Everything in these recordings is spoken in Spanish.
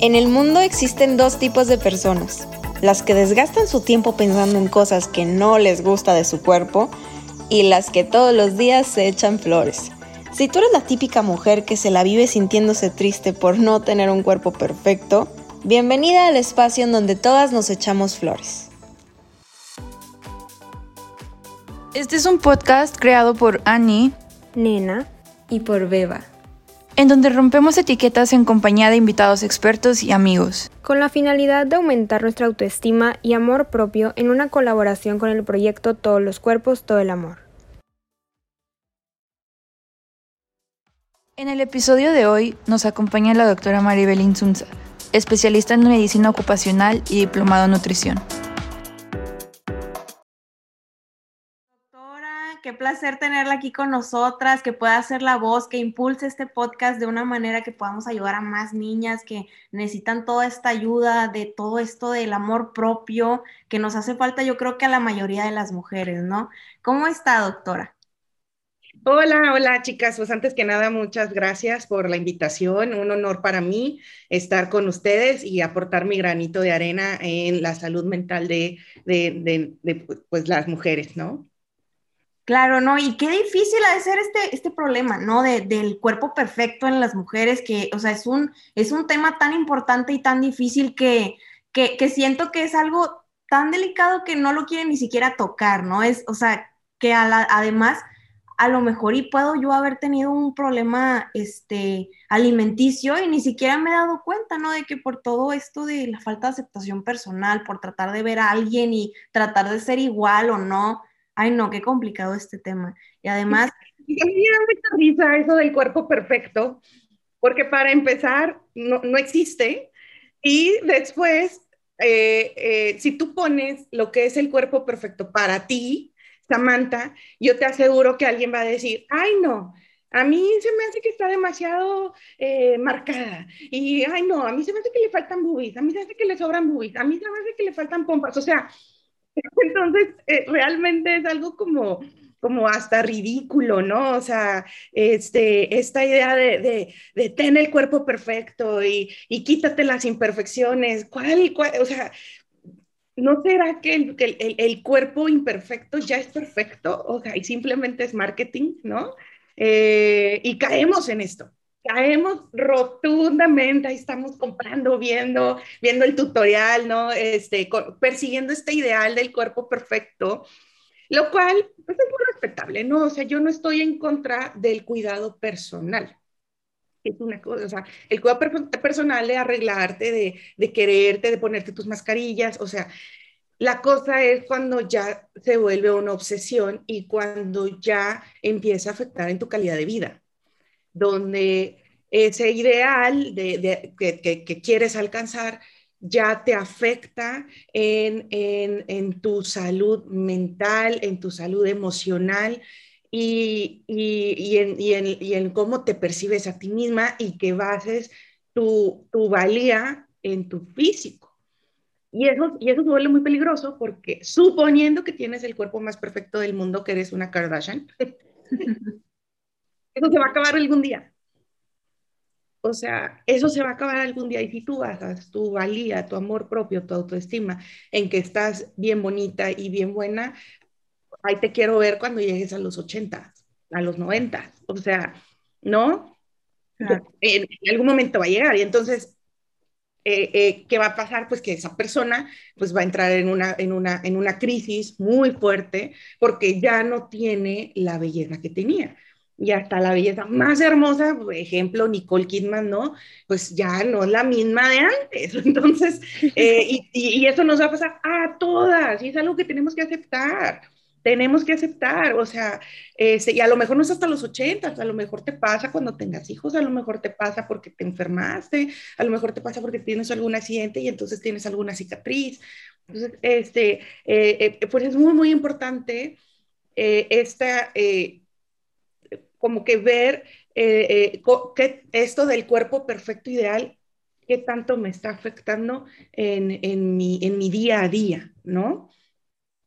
En el mundo existen dos tipos de personas. Las que desgastan su tiempo pensando en cosas que no les gusta de su cuerpo y las que todos los días se echan flores. Si tú eres la típica mujer que se la vive sintiéndose triste por no tener un cuerpo perfecto, bienvenida al espacio en donde todas nos echamos flores. Este es un podcast creado por Annie, Nena y por Beba en donde rompemos etiquetas en compañía de invitados expertos y amigos. Con la finalidad de aumentar nuestra autoestima y amor propio en una colaboración con el proyecto Todos los Cuerpos, Todo el Amor. En el episodio de hoy nos acompaña la doctora Maribel Insunza, especialista en medicina ocupacional y diplomado en nutrición. Qué placer tenerla aquí con nosotras, que pueda ser la voz, que impulse este podcast de una manera que podamos ayudar a más niñas que necesitan toda esta ayuda de todo esto del amor propio que nos hace falta, yo creo que a la mayoría de las mujeres, ¿no? ¿Cómo está, doctora? Hola, hola chicas. Pues antes que nada, muchas gracias por la invitación. Un honor para mí estar con ustedes y aportar mi granito de arena en la salud mental de, de, de pues, las mujeres, ¿no? Claro, ¿no? Y qué difícil ha de ser este, este problema, ¿no? De, del cuerpo perfecto en las mujeres, que, o sea, es un, es un tema tan importante y tan difícil que, que, siento que es algo tan delicado que no lo quieren ni siquiera tocar, ¿no? Es, o sea, que además, a lo mejor y puedo yo haber tenido un problema, este, alimenticio y ni siquiera me he dado cuenta, ¿no? De que por todo esto de la falta de aceptación personal, por tratar de ver a alguien y tratar de ser igual o no, ay no, qué complicado este tema. Y además... Mí me da mucha risa eso del cuerpo perfecto, porque para empezar no, no existe y después, eh, eh, si tú pones lo que es el cuerpo perfecto para ti, Samantha, yo te aseguro que alguien va a decir, ay no, a mí se me hace que está demasiado eh, marcada. Y, ay, no, a mí se me hace que le faltan boobies, a mí se me hace que le sobran boobies, a mí se me hace que le faltan pompas. O sea, Entonces, eh, realmente es algo como, como hasta ridículo, ¿no? O sea, este, esta idea de, de, tener el cuerpo perfecto y, y, quítate las imperfecciones, ¿cuál, cuál o sea, ¿no será que el, el, el, cuerpo imperfecto ya es perfecto? O sea, y simplemente es marketing, ¿no? Eh, y caemos en esto caemos rotundamente, ahí estamos comprando, viendo, viendo el tutorial, ¿no? Este, persiguiendo este ideal del cuerpo perfecto, lo cual pues, es muy respetable, ¿no? O sea, yo no estoy en contra del cuidado personal. Es una cosa, o sea, el cuidado personal de arreglarte, de, de quererte, de ponerte tus mascarillas, o sea, la cosa es cuando ya se vuelve una obsesión y cuando ya empieza a afectar en tu calidad de vida donde ese ideal de, que, quieres alcanzar ya te afecta en, tu salud mental, en tu salud emocional y, en, cómo te percibes a ti misma y que bases tu, valía en tu físico. Y eso, y eso vuelve muy peligroso porque suponiendo que tienes el cuerpo más perfecto del mundo, que eres una Kardashian, eso se va a acabar algún día. O sea, eso se va a acabar algún día y si tú basas tu valía, tu amor propio, tu autoestima en que estás bien bonita y bien buena, ahí te quiero ver cuando llegues a los 80, a los 90. O sea, ¿no? En, algún momento va a llegar y entonces eh, eh, ¿qué va a pasar? Pues que esa persona pues va a entrar en una, en, una, en una crisis muy fuerte porque ya no tiene la belleza que tenía y hasta la belleza más hermosa, por ejemplo, Nicole Kidman, ¿no? Pues ya no es la misma de antes. Entonces, eh, y, y, eso nos va a pasar a todas, y es algo que tenemos que aceptar. Tenemos que aceptar, o sea, este, y a lo mejor no es hasta los 80, a lo mejor te pasa cuando tengas hijos, a lo mejor te pasa porque te enfermaste, a lo mejor te pasa porque tienes algún accidente y entonces tienes alguna cicatriz. Entonces, este, eh, eh, pues es muy, muy importante esta como que ver eh, eh esto del cuerpo perfecto ideal, qué tanto me está afectando en, en, mi, en mi día a día, ¿no?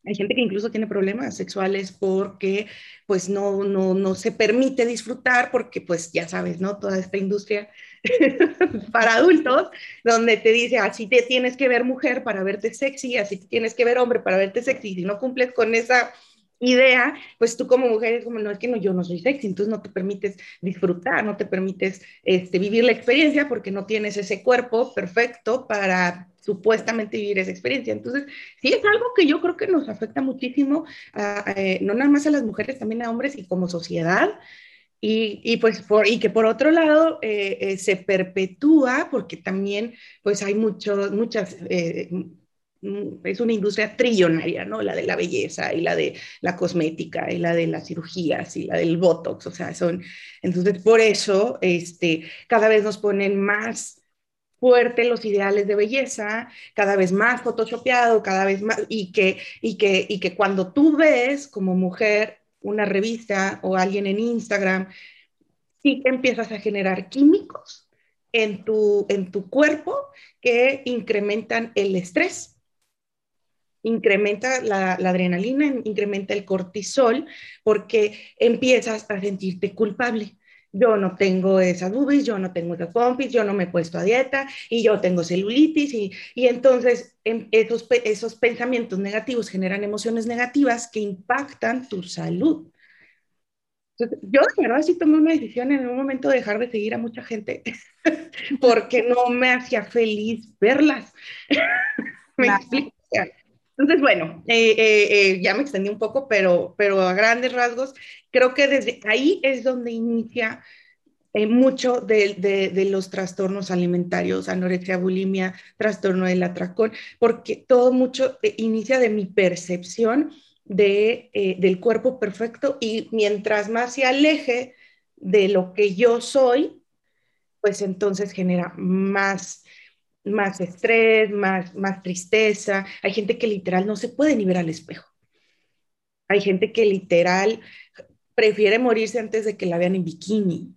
Hay gente que incluso tiene problemas sexuales porque pues no, no, no se permite disfrutar porque pues ya sabes, ¿no? Toda esta industria para adultos, donde te dice, así te tienes que ver mujer para verte sexy, así te tienes que ver hombre para verte sexy, si no cumples con esa idea, pues tú como mujer es como, no, es que no, yo no soy sexy, entonces no te permites disfrutar, no te permites este, vivir la experiencia porque no tienes ese cuerpo perfecto para supuestamente vivir esa experiencia. Entonces, sí es algo que yo creo que nos afecta muchísimo, eh, no nada más a las mujeres, también a hombres y como sociedad. Y, y pues por, y que por otro lado eh, eh, se perpetúa porque también pues hay muchos muchas Mm, es una industria trillonaria, ¿no? La de la belleza y la de la cosmética y la de las cirugías y la del botox, o sea, son, entonces por eso, este, cada vez nos ponen más fuerte los ideales de belleza, cada vez más photoshopeado, cada vez más, y que, y que, y que cuando tú ves como mujer una revista o alguien en Instagram, sí empiezas a generar químicos en tu, en tu cuerpo que incrementan el estrés incrementa la, adrenalina, incrementa el cortisol, porque empiezas a sentirte culpable. Yo no tengo esas boobies, yo no tengo esas pompis, yo no me he puesto a dieta y yo tengo celulitis y, y entonces em, esos, esos pensamientos negativos generan emociones negativas que impactan tu salud. yo de verdad sí tomé una decisión en un momento de dejar de seguir a mucha gente porque no me hacía feliz verlas. ¿Me explico? Entonces, bueno, eh, eh, eh, ya me extendí un poco, pero, pero a grandes rasgos, creo que desde ahí es donde inicia mucho de, de, los trastornos alimentarios, anorexia, bulimia, trastorno del atracón, porque todo mucho inicia de mi percepción de, del cuerpo perfecto y mientras más se aleje de lo que yo soy, pues entonces genera más más estrés, más, más tristeza. Hay gente que literal no se puede ni ver al espejo. Hay gente que literal prefiere morirse antes de que la vean en bikini.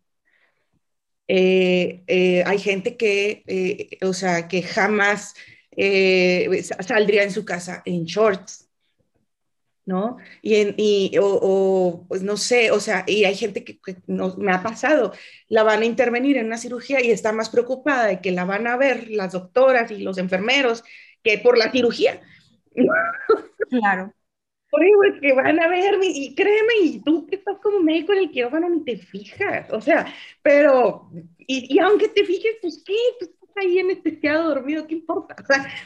Eh, eh, hay gente que, eh, o sea, que jamás saldría en su casa en shorts. ¿No? Y, en, y o, pues no sé, o sea, y hay gente que, no, me ha pasado, la van a intervenir en una cirugía y está más preocupada de que la van a ver las doctoras y los enfermeros que por la cirugía. Claro. Por eso es que van a ver, y créeme, y tú que estás como médico en el quirófano ni te fijas, o sea, pero, y, y aunque te fijes, pues qué, pues ahí anestesiado, dormido, ¿qué importa?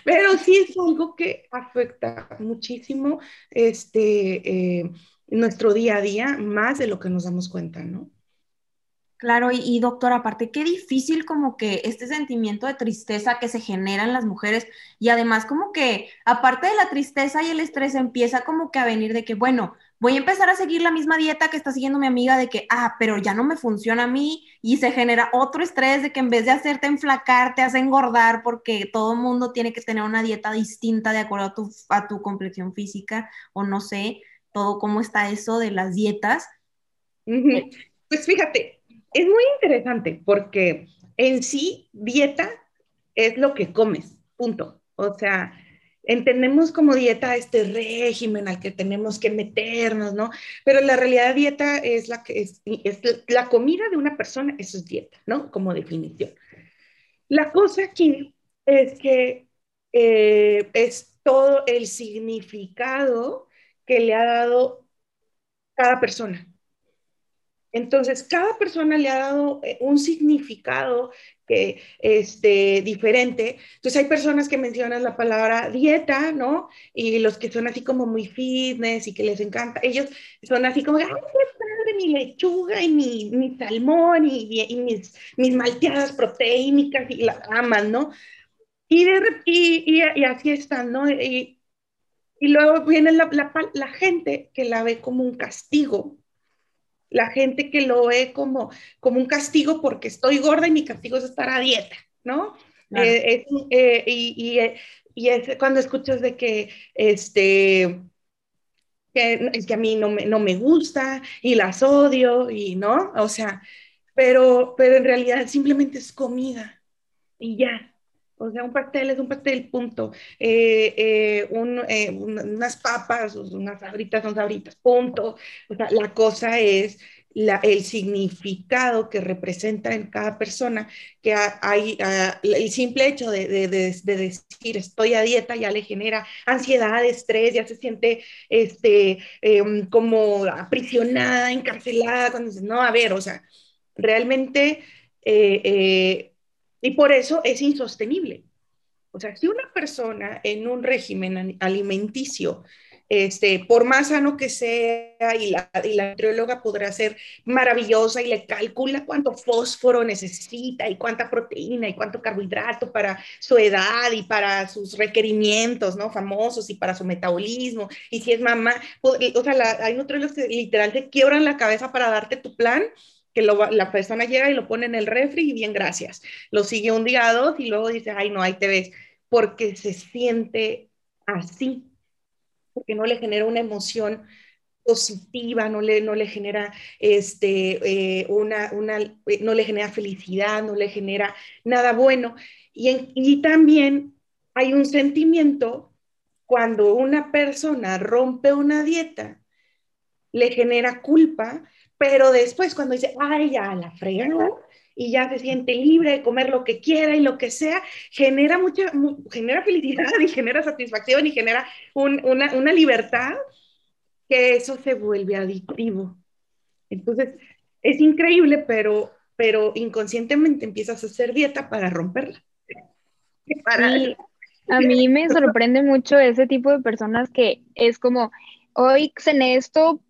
pero sí es algo que afecta muchísimo este, eh, nuestro día a día, más de lo que nos damos cuenta, ¿no? Claro, y, y, aparte, qué difícil como que este sentimiento de tristeza que se genera en las mujeres y además como que aparte de la tristeza y el estrés empieza como que a venir de que, bueno, voy a empezar a seguir la misma dieta que está siguiendo mi amiga de que, ah, pero ya no me funciona a mí y se genera otro estrés de que en vez de hacerte enflacar, te hace engordar porque todo el mundo tiene que tener una dieta distinta de acuerdo a tu, a tu complexión física o no sé, todo cómo está eso de las dietas. Pues fíjate, es muy interesante porque en sí dieta es lo que comes, punto. O sea, entendemos como dieta este régimen al que tenemos que meternos, ¿no? Pero la realidad dieta es la que es, la comida de una persona, eso es dieta, ¿no? Como definición. La cosa aquí es que eh, es todo el significado que le ha dado cada persona. Entonces, cada persona le ha dado eh, un significado que, este, diferente. Entonces, hay personas que mencionan la palabra dieta, ¿no? Y los que son así como muy fitness y que les encanta, ellos son así como, ay, qué padre, mi lechuga y mi, mi salmón y, y, mis, mis malteadas proteínicas y las aman, ¿no? Y, de, y, y, así están, ¿no? Y, luego viene la, la gente que la ve como un castigo la gente que lo ve como, como un castigo porque estoy gorda y mi castigo es estar a dieta, ¿no? Eh, eh, y, eh, y, es cuando escuchas de que, este, que, es que a mí no me, no me gusta y las odio y no, o sea, pero, pero en realidad simplemente es comida y ya. O sea, un pastel es un pastel, punto. unas papas, unas sabritas son sabritas, punto. O sea, la cosa es el significado que representa en cada persona, que hay el simple hecho de, decir estoy a dieta ya le genera ansiedad, estrés, ya se siente este, em, como aprisionada, encarcelada, cuando dice, no, a ver, o sea, realmente, eh, eh, y por eso es insostenible. O sea, si una persona en un régimen alimenticio este, por más sano que sea, y la, y nutrióloga podrá ser maravillosa y le calcula cuánto fósforo necesita y cuánta proteína y cuánto carbohidrato para su edad y para sus requerimientos, ¿no? Famosos y para su metabolismo. Y si es mamá, o sea, hay nutriólogos que literal te quiebran la cabeza para darte tu plan la persona llega y lo pone en el refri y bien, gracias. Lo sigue un día, dos y luego dice, ay, no, ahí te ves, porque se siente así porque no le genera una emoción positiva, no le, no le genera este, eh, una, una, eh, no le genera felicidad, no le genera nada bueno. Y, y también hay un sentimiento cuando una persona rompe una dieta, le genera culpa, pero después cuando dice, ay, ya la fregada, y ya se siente libre de comer lo que quiera y lo que sea, genera mucha, genera felicidad y genera satisfacción y genera una, una libertad que eso se vuelve adictivo. Entonces, es increíble, pero, pero inconscientemente empiezas a hacer dieta para romperla. a mí me sorprende mucho ese tipo de personas que es como, hoy cené esto,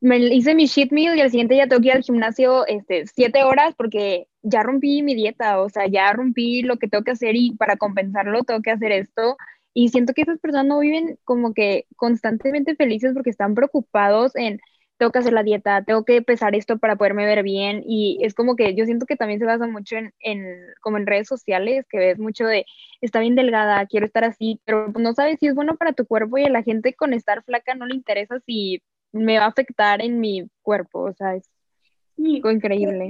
me hice mi cheat meal y al siguiente ya tengo que ir al gimnasio este, siete horas porque ya rompí mi dieta, o sea, ya rompí lo que tengo que hacer y para compensarlo tengo que hacer esto. Y siento que esas personas no viven como que constantemente felices porque están preocupados en, tengo que hacer la dieta, tengo que pesar esto para poderme ver bien. Y es como que yo siento que también se basa mucho en, en como en redes sociales, que ves mucho de, está bien delgada, quiero estar así, pero no sabes si es bueno para tu cuerpo y a la gente con estar flaca no le interesa si me va a afectar en mi cuerpo, o sea, es increíble.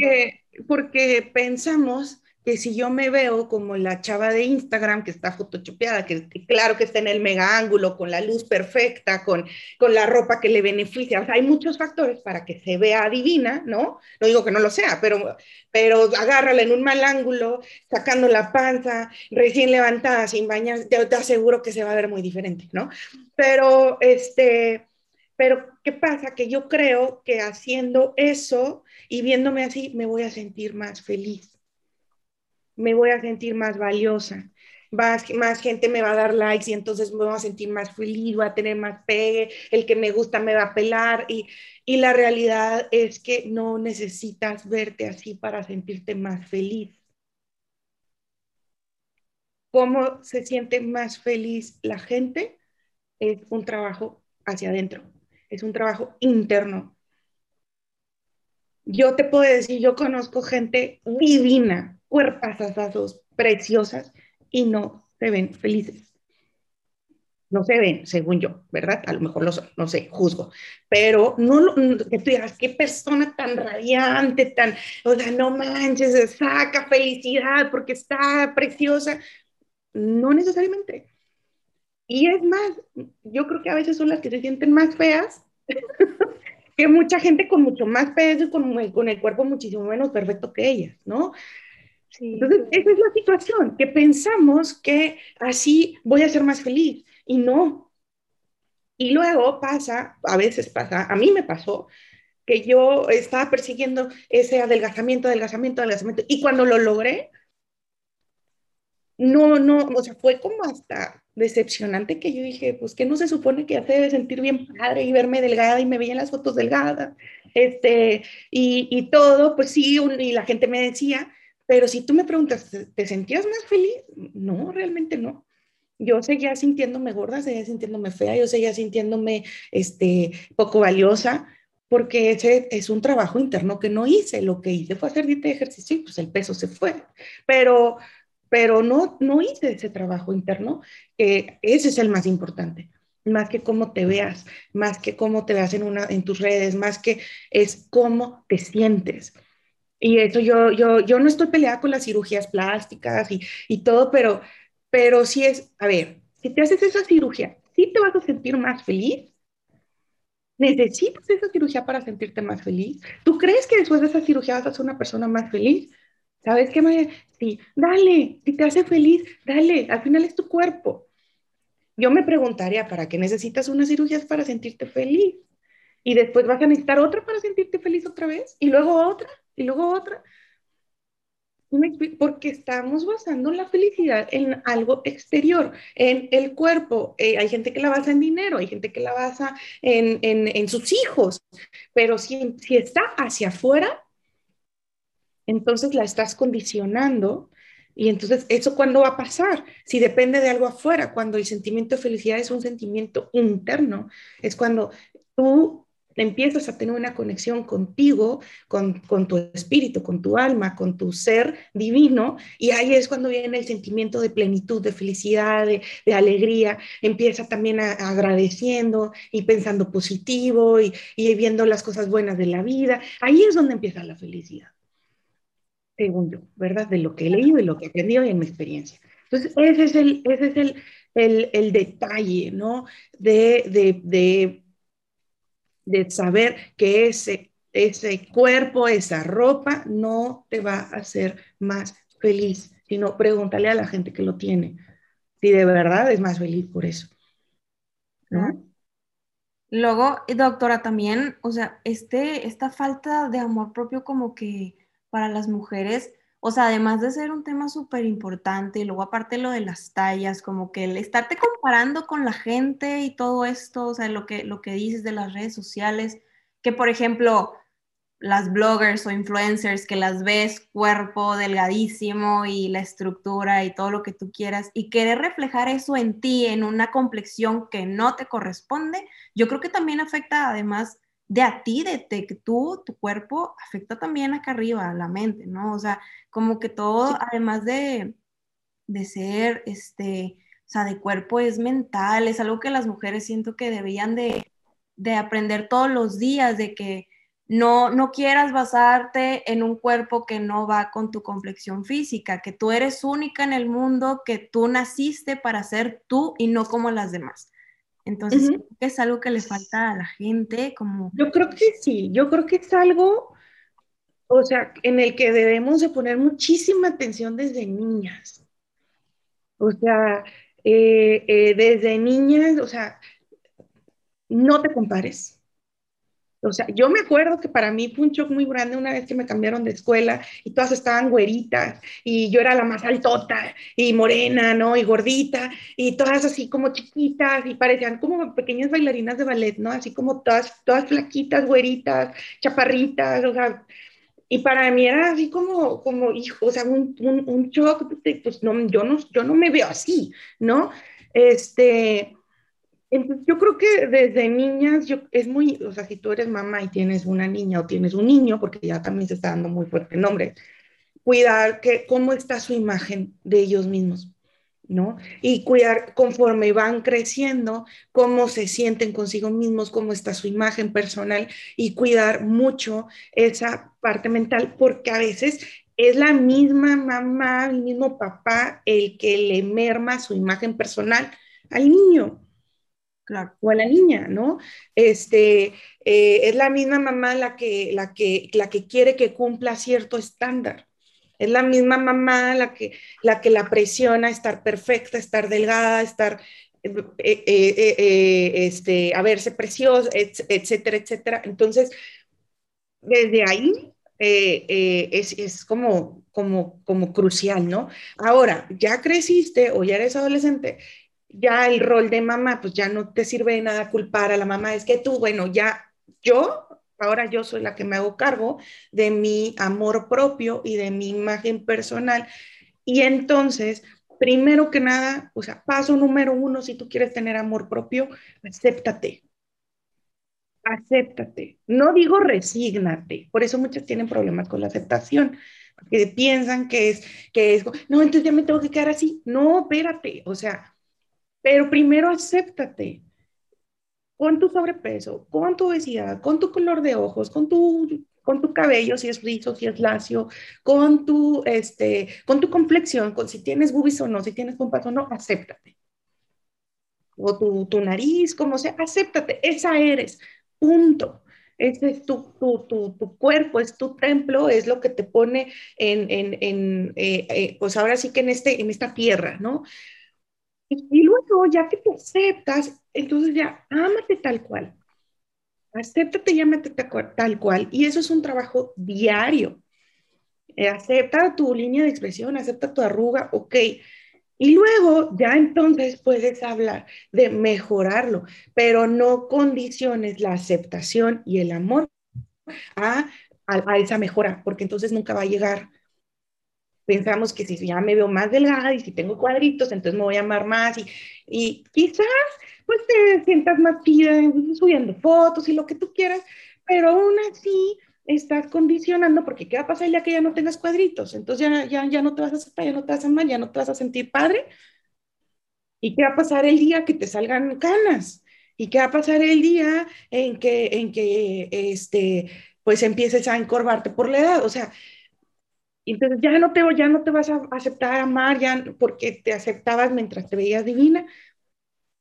Porque, pensamos que si yo me veo como la chava de Instagram que está photoshopeada, que, claro que está en el mega ángulo, con la luz perfecta, con, con la ropa que le beneficia, o sea, hay muchos factores para que se vea divina, ¿no? No digo que no lo sea, pero, pero agárrala en un mal ángulo, sacando la panza, recién levantada, sin bañar, te, te aseguro que se va a ver muy diferente, ¿no? Pero, este, pero, ¿qué pasa? Que yo creo que haciendo eso y viéndome así, me voy a sentir más feliz, me voy a sentir más valiosa, más, gente me va a dar likes y entonces me voy a sentir más feliz, voy a tener más pegue, el que me gusta me va a pelar y, y la realidad es que no necesitas verte así para sentirte más feliz. ¿Cómo se siente más feliz la gente? Es un trabajo hacia adentro es un trabajo interno. Yo te puedo decir, yo conozco gente divina, cuerpazazazos, preciosas, y no se ven felices. No se ven, según yo, ¿verdad? A lo mejor lo no sé, juzgo. Pero no, que tú digas, qué persona tan radiante, tan, o sea, no manches, saca felicidad porque está preciosa. No necesariamente. Y es más, yo creo que a veces son las que se sienten más feas que mucha gente con mucho más peso y con, con el cuerpo muchísimo menos perfecto que ellas, ¿no? Entonces, esa es la situación, que pensamos que así voy a ser más feliz y no. Y luego pasa, a veces pasa, a mí me pasó, que yo estaba persiguiendo ese adelgazamiento, adelgazamiento, adelgazamiento, y cuando lo logré, no, no, o sea, fue como hasta decepcionante que yo dije, pues que no se supone que hace sentir bien padre y verme delgada y me veían las fotos delgadas, este, y, y todo, pues sí, y la gente me decía, pero si tú me preguntas, ¿te sentías más feliz? No, realmente no. Yo seguía sintiéndome gorda, seguía sintiéndome fea, yo seguía sintiéndome este, poco valiosa, porque ese es un trabajo interno que no hice. Lo que hice fue hacer dieta de ejercicio y pues el peso se fue. Pero, pero no, no hice ese trabajo interno, que ese es el más importante, más que cómo te veas, más que cómo te veas en, una, en tus redes, más que es cómo te sientes. Y eso yo, yo, yo no estoy peleada con las cirugías plásticas y, y todo, pero, pero sí es, a ver, si te haces esa cirugía, ¿sí te vas a sentir más feliz? ¿Necesitas esa cirugía para sentirte más feliz? ¿Tú crees que después de esa cirugía vas a ser una persona más feliz? ¿Sabes qué, María? Sí, dale, si te hace feliz, dale, al final es tu cuerpo. Yo me preguntaría, ¿para qué necesitas una cirugía para sentirte feliz? Y después vas a necesitar otra para sentirte feliz otra vez, y luego otra, y luego otra. Porque estamos basando la felicidad en algo exterior, en el cuerpo. Eh, hay gente que la basa en dinero, hay gente que la basa en, en, sus hijos, pero si, si está hacia afuera, entonces la estás condicionando y entonces, ¿eso cuándo va a pasar? Si depende de algo afuera, cuando el sentimiento de felicidad es un sentimiento interno, es cuando tú empiezas a tener una conexión contigo, con, tu espíritu, con tu alma, con tu ser divino, y ahí es cuando viene el sentimiento de plenitud, de felicidad, de, alegría, empieza también agradeciendo y pensando positivo y, viendo las cosas buenas de la vida, ahí es donde empieza la felicidad, según yo, ¿verdad? De lo que he leído y lo que he aprendido y en mi experiencia. Entonces, ese es el, ese es el, el, detalle, ¿no? de, de, de de saber que ese, ese cuerpo, esa ropa, no te va a hacer más feliz, sino pregúntale a la gente que lo tiene si de verdad es más feliz por eso. Luego, doctora, también, o sea, este, esta falta de amor propio como que para las mujeres, o sea, además de ser un tema súper importante, y luego aparte lo de las tallas, como que el estarte comparando con la gente y todo esto, o sea, lo que, lo que dices de las redes sociales, que por ejemplo, las bloggers o influencers que las ves cuerpo delgadísimo y la estructura y todo lo que tú quieras y querer reflejar eso en ti, en una complexión que no te corresponde, yo creo que también afecta además de a ti, de, que tú, tu cuerpo, afecta también acá arriba, a la mente, ¿no? O sea, como que todo, además de, de ser, este, o sea, de cuerpo es mental, es algo que las mujeres siento que deberían de, de aprender todos los días, de que no, no quieras basarte en un cuerpo que no va con tu complexión física, que tú eres única en el mundo, que tú naciste para ser tú y no como las demás. Entonces, es algo que le falta a la gente, como... Yo creo que sí, yo creo que es algo, o sea, en el que debemos de poner muchísima atención desde niñas. O sea, eh, eh, desde niñas, o sea, no te compares. O sea, yo me acuerdo que para mí fue un shock muy grande una vez que me cambiaron de escuela y todas estaban güeritas y yo era la más altota y morena, ¿no? Y gordita y todas así como chiquitas y parecían como pequeñas bailarinas de ballet, ¿no? Así como todas, todas flaquitas, güeritas, chaparritas, o sea, y para mí era así como, como hijo, o sea, un, un, un shock, pues no, yo no, yo no me veo así, ¿no? Este, yo creo que desde niñas, yo, es muy, o sea, si tú eres mamá y tienes una niña o tienes un niño, porque ya también se está dando muy fuerte el nombre, cuidar que, cómo está su imagen de ellos mismos, ¿no? Y cuidar conforme van creciendo, cómo se sienten consigo mismos, cómo está su imagen personal y cuidar mucho esa parte mental, porque a veces es la misma mamá, el mismo papá el que le merma su imagen personal al niño o a la niña, ¿no? Este, eh, es la misma mamá la que, la, que, la que quiere que cumpla cierto estándar. Es la misma mamá la que, la que la presiona a estar perfecta, estar delgada, estar, eh, eh, este, a verse preciosa, etcétera, etcétera. Entonces, desde ahí es, es, como, como, como crucial, ¿no? Ahora, ya creciste o ya eres adolescente ya el rol de mamá, pues ya no te sirve de nada culpar a la mamá, es que tú, bueno, ya yo, ahora yo soy la que me hago cargo de mi amor propio y de mi imagen personal. Y entonces, primero que nada, o sea, paso número uno, si tú quieres tener amor propio, acéptate. Acéptate. No digo resígnate, por eso muchas tienen problemas con la aceptación, porque piensan que es, que es, no, entonces ya me tengo que quedar así. No, espérate, o sea, pero primero acéptate con tu sobrepeso, con tu obesidad, con tu color de ojos, con tu, con tu cabello, si es rizo, si es lacio, con tu, este, con tu complexión, con si tienes boobies o no, si tienes pompas o no, acéptate. O tu, tu nariz, como sea, acéptate, esa eres. punto. Ese es tu, tu, tu, cuerpo, es tu templo, es lo que te pone en, en, en eh, eh, pues ahora sí que en, este, en esta tierra, ¿no? Y, luego, ya que te aceptas, entonces ya, ámate tal cual. Acéptate y ámate tal cual. Y eso es un trabajo diario. Eh, acepta tu línea de expresión, acepta tu arruga, ok. Y luego ya entonces puedes hablar de mejorarlo, pero no condiciones la aceptación y el amor a, a, esa mejora, porque entonces nunca va a llegar. Pensamos que si ya me veo más delgada y si tengo cuadritos, entonces me voy a amar más y, y quizás pues te sientas más tida subiendo fotos y lo que tú quieras, pero aún así estás condicionando, porque ¿qué va a pasar día que ya no tengas cuadritos? Entonces ya, ya, ya no te vas a aceptar, ya no te vas a amar, ya no te vas a sentir padre. ¿Y qué va a pasar el día que te salgan canas? ¿Y qué va a pasar el día en que, en que este, pues empieces a encorvarte por la edad? O sea, entonces ya no te, ya no te vas a aceptar, amar, ya porque te aceptabas mientras te veías divina.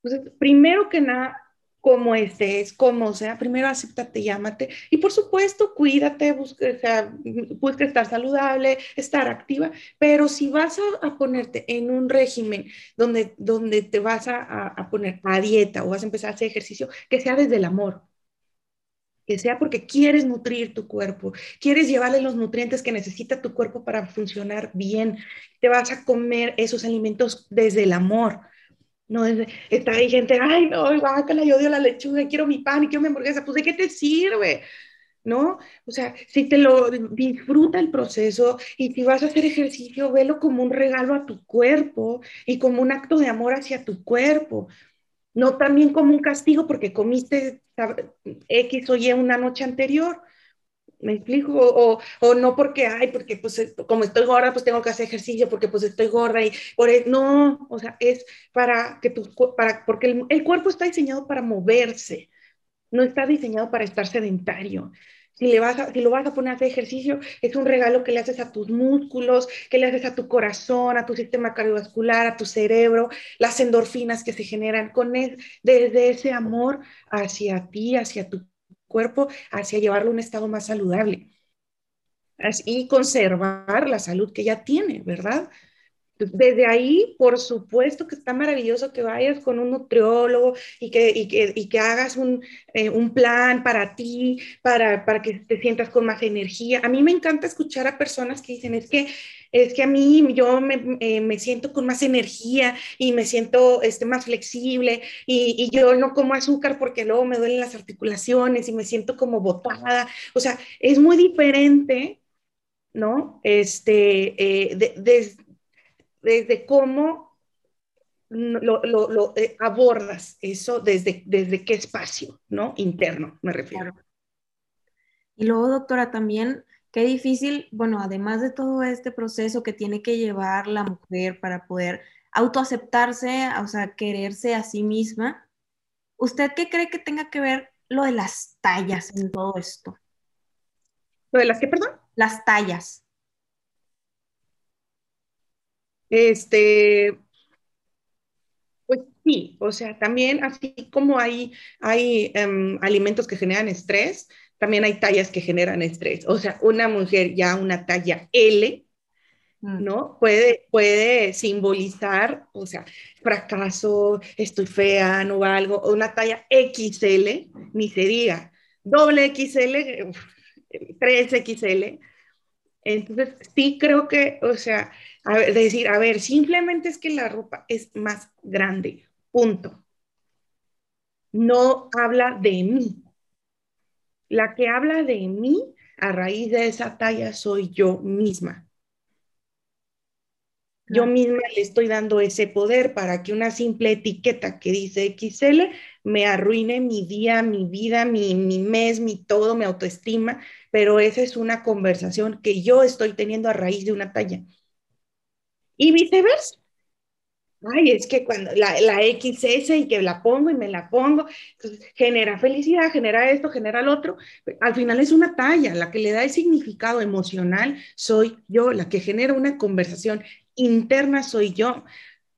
Entonces, primero que nada, como estés, como sea, primero acéptate, llámate y por supuesto cuídate, busca, busca estar saludable, estar activa, pero si vas a, ponerte en un régimen donde, donde te vas a, a, poner a dieta o vas a empezar a hacer ejercicio, que sea desde el amor, que sea porque quieres nutrir tu cuerpo, quieres llevarle los nutrientes que necesita tu cuerpo para funcionar bien, te vas a comer esos alimentos desde el amor no, está ahí gente, ay, no, guácala, yo odio la lechuga, quiero mi pan y quiero mi hamburguesa. Pues, ¿de qué te sirve? ¿No? O sea, si te lo disfruta el proceso y si vas a hacer ejercicio, velo como un regalo a tu cuerpo y como un acto de amor hacia tu cuerpo. No también como un castigo porque comiste X o Y una noche anterior. ¿Me explico? O, o, no porque, ay, porque pues eh, como estoy gorda, pues tengo que hacer ejercicio porque pues estoy gorda y por eso, no, o sea, es para que tu, para, porque el, el, cuerpo está diseñado para moverse, no está diseñado para estar sedentario. Si, le vas a, si lo vas a poner a hacer ejercicio, es un regalo que le haces a tus músculos, que le haces a tu corazón, a tu sistema cardiovascular, a tu cerebro, las endorfinas que se generan con él, desde ese amor hacia ti, hacia tu cuerpo hacia llevarlo a un estado más saludable y conservar la salud que ya tiene, ¿verdad? Desde ahí, por supuesto que está maravilloso que vayas con un nutriólogo y que, y que, y que hagas un, eh, un, plan para ti, para, para que te sientas con más energía. A mí me encanta escuchar a personas que dicen, es que es que a mí yo me, eh, me, siento con más energía y me siento este, más flexible y, y, yo no como azúcar porque luego me duelen las articulaciones y me siento como botada. O sea, es muy diferente, ¿no? Este, eh, desde cómo lo, lo, lo eh, abordas eso, desde, desde qué espacio, ¿no? Interno, me refiero. Y luego, doctora, también Qué difícil, bueno, además de todo este proceso que tiene que llevar la mujer para poder autoaceptarse, o sea, quererse a sí misma, ¿usted qué cree que tenga que ver lo de las tallas en todo esto? ¿Lo de las qué, perdón? Las tallas. Este, pues sí, o sea, también así como hay, hay em, alimentos que generan estrés, también hay tallas que generan estrés. O sea, una mujer ya una talla L, mm. ¿no? Puede, puede simbolizar, o sea, fracaso, estoy fea, no valgo, o una talla XL, ni se diga, doble XL, 3XL. Entonces, sí creo que, o sea, a ver, decir, a ver, simplemente es que la ropa es más grande, punto. No habla de mí, la que habla de mí a raíz de esa talla soy yo misma. Yo misma le estoy dando ese poder para que una simple etiqueta que dice XL me arruine mi día, mi vida, mi, mi mes, mi todo, mi autoestima, pero esa es una conversación que yo estoy teniendo a raíz de una talla. Y viceversa ay, es que cuando la, la XS y que la pongo y me la pongo, genera felicidad, genera esto, genera el otro. Al final es una talla, la que le da el significado emocional soy yo, la que genera una conversación interna soy yo.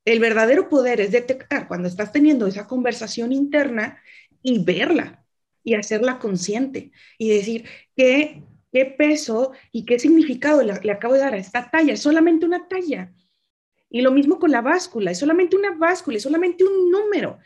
El verdadero poder es detectar cuando estás teniendo esa conversación interna y verla y hacerla consciente y decir qué, qué peso y qué significado le, le acabo de dar a esta talla. Es solamente una talla. Y lo mismo con la báscula, es solamente una báscula, es solamente un número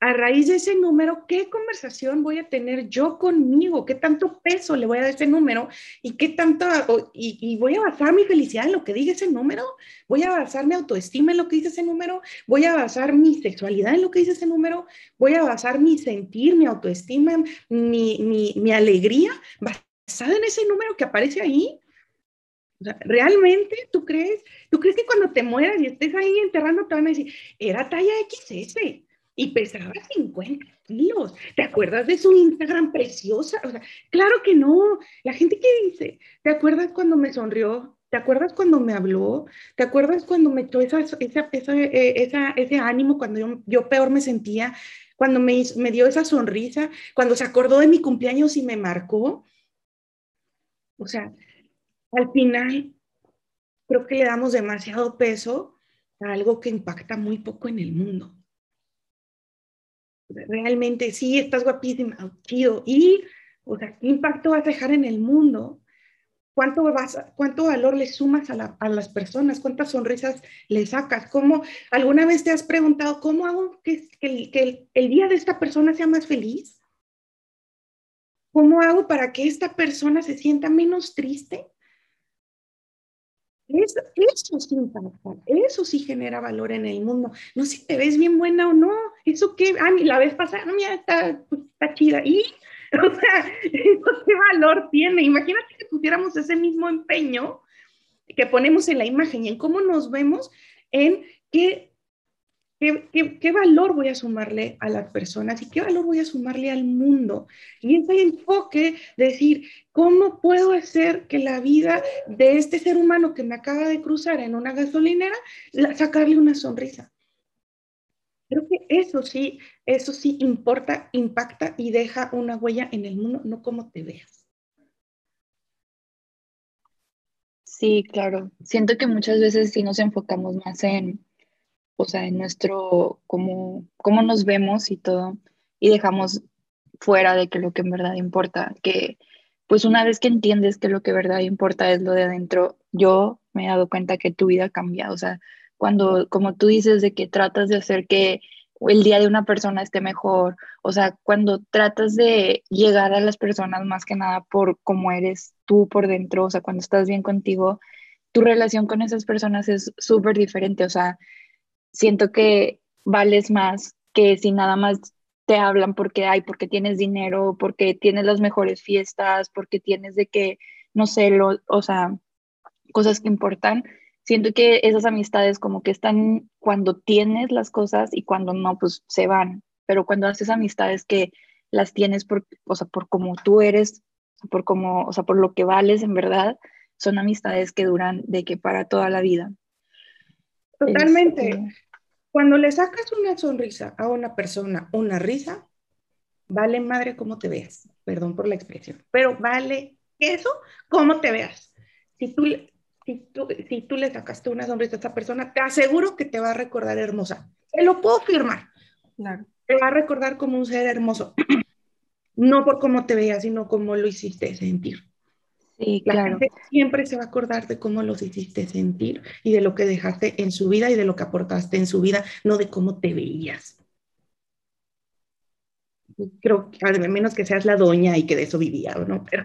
a raíz de ese número, ¿qué conversación voy a tener yo conmigo? ¿Qué tanto peso le voy a dar a ese número? ¿Y qué tanto, y, voy a basar mi felicidad en lo que diga ese número? ¿Voy a basar mi autoestima en lo que dice ese número? ¿Voy a basar mi sexualidad en lo que dice ese número? ¿Voy a basar mi sentir, mi autoestima, mi, mi, mi alegría basada en ese número que aparece ahí? ¿realmente tú crees? ¿Tú crees que cuando te mueras y estés ahí enterrando te van a decir, era talla XS? Y pesaba 50 kilos. ¿Te acuerdas de su Instagram preciosa? O sea, claro que no. La gente que dice, ¿te acuerdas cuando me sonrió? ¿Te acuerdas cuando me habló? ¿Te acuerdas cuando me echó eh, esa, ese ánimo, cuando yo, yo, peor me sentía? Cuando me, me dio esa sonrisa, cuando se acordó de mi cumpleaños y me marcó. O sea, al final, creo que le damos demasiado peso a algo que impacta muy poco en el mundo realmente sí, estás guapísima, chido. Y, o sea, ¿qué impacto vas a dejar en el mundo? ¿Cuánto, vas, cuánto valor le sumas a, a, las personas? ¿Cuántas sonrisas le sacas? ¿Cómo, ¿Alguna vez te has preguntado cómo hago que, que, que el, día de esta persona sea más feliz? ¿Cómo hago para que esta persona se sienta menos triste? Eso, eso sí impacta, eso sí genera valor en el mundo. No si te ves bien buena o no, eso que, ah, la vez pasada, ah, mira, está, pues, está chida. Y, o sea, eso qué valor tiene. Imagínate que pusiéramos ese mismo empeño que ponemos en la imagen y en cómo nos vemos, en qué ¿Qué, valor voy a sumarle a las personas y qué valor voy a sumarle al mundo? Y ese enfoque, decir, ¿cómo puedo hacer que la vida de este ser humano que me acaba de cruzar en una gasolinera, sacarle una sonrisa? Creo que eso sí, eso sí importa, impacta y deja una huella en el mundo, no como te veas. Sí, claro. Siento que muchas veces sí nos enfocamos más en o sea, en nuestro, cómo, cómo nos vemos y todo, y dejamos fuera de que lo que en verdad importa, que pues una vez que entiendes que lo que en verdad importa es lo de adentro, yo me he dado cuenta que tu vida cambia, o sea, cuando, como tú dices, de que tratas de hacer que el día de una persona esté mejor, o sea, cuando tratas de llegar a las personas más que nada por cómo eres tú por dentro, o sea, cuando estás bien contigo, tu relación con esas personas es súper diferente, o sea, siento que vales más que si nada más te hablan porque hay, porque tienes dinero, porque tienes las mejores fiestas, porque tienes de que, no sé, lo, o sea, cosas que importan. Siento que esas amistades como que están cuando tienes las cosas y cuando no, pues se van. Pero cuando haces amistades que las tienes por, o sea, por como tú eres, por como, o sea, por lo que vales en verdad, son amistades que duran de que para toda la vida. Totalmente. Este, Cuando le sacas una sonrisa a una persona, una risa, vale madre cómo te veas. Perdón por la expresión, pero vale eso cómo te veas. Si tú, si tú, si tú le sacaste una sonrisa a esa persona, te aseguro que te va a recordar hermosa. Te lo puedo firmar. Claro. Te va a recordar como un ser hermoso. no por cómo te veas, sino cómo lo hiciste sentir. Sí, claro. siempre se va a acordar de cómo los hiciste sentir y de lo que dejaste en su vida y de lo que aportaste en su vida, no de cómo te veías. Creo que al menos que seas la doña y que de eso vivía, ¿no? Pero,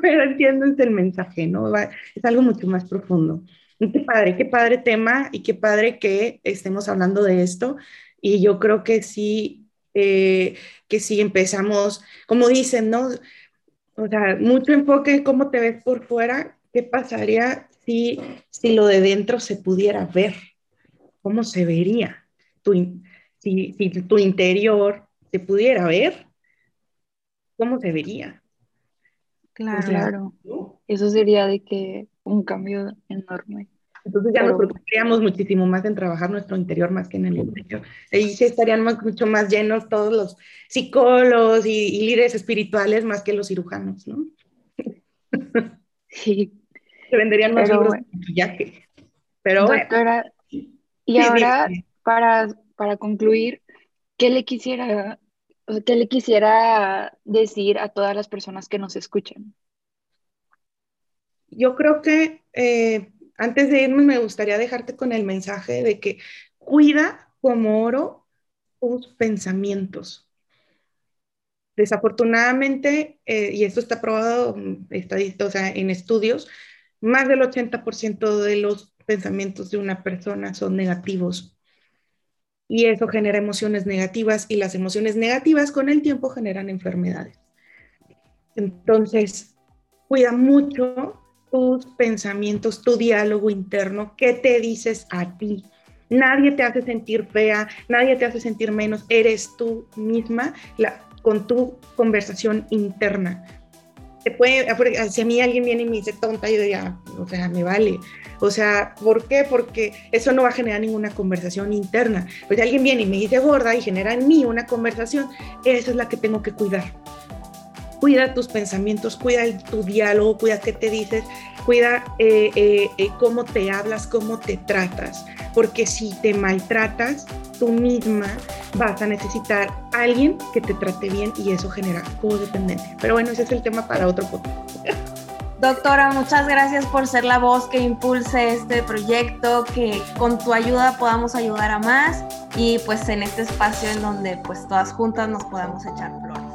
pero entiendes el mensaje, ¿no? Es algo mucho más profundo. Qué padre, qué padre tema y qué padre que estemos hablando de esto. Y yo creo que sí, eh, que sí empezamos, como dicen, ¿no? O sea, mucho enfoque en cómo te ves por fuera. ¿Qué pasaría si, si lo de dentro se pudiera ver? ¿Cómo se vería? Tu, si, si tu interior se pudiera ver, ¿cómo se vería? Claro. Eso sería de que un cambio enorme. Entonces ya nos preocuparíamos muchísimo más en trabajar nuestro interior más que en el interior. Ahí sí estarían mucho más llenos todos los psicólogos y, líderes espirituales más que los cirujanos, ¿no? Sí. Se venderían más libros de maquillaje. Pero Doctora, y ahora, para, para concluir, ¿qué le quisiera ¿Qué le quisiera decir a todas las personas que nos escuchan? Yo creo que eh, antes de irme me gustaría dejarte con el mensaje de que cuida como oro tus pensamientos. Desafortunadamente, eh, y esto está probado mm, o sea, en estudios, más del 80% de los pensamientos de una persona son negativos. Y eso genera emociones negativas y las emociones negativas con el tiempo generan enfermedades. Entonces, cuida mucho tus pensamientos, tu diálogo interno, qué te dices a ti. Nadie te hace sentir fea, nadie te hace sentir menos, eres tú misma la, con tu conversación interna. Te puede, si a mí alguien viene y me dice tonta, yo diría, o sea, me vale. O sea, ¿por qué? Porque eso no va a generar ninguna conversación interna. Pues si alguien viene y me dice gorda y genera en mí una conversación, esa es la que tengo que cuidar. Cuida tus pensamientos, cuida tu diálogo, cuida qué te dices, cuida eh, eh, eh, cómo te hablas, cómo te tratas. Porque si te maltratas, tú misma vas a necesitar a alguien que te trate bien y eso genera codependencia. Pero bueno, ese es el tema para otro podcast. Doctora, muchas gracias por ser la voz que impulse este proyecto, que con tu ayuda podamos ayudar a más y pues en este espacio en donde pues todas juntas nos podamos echar flores.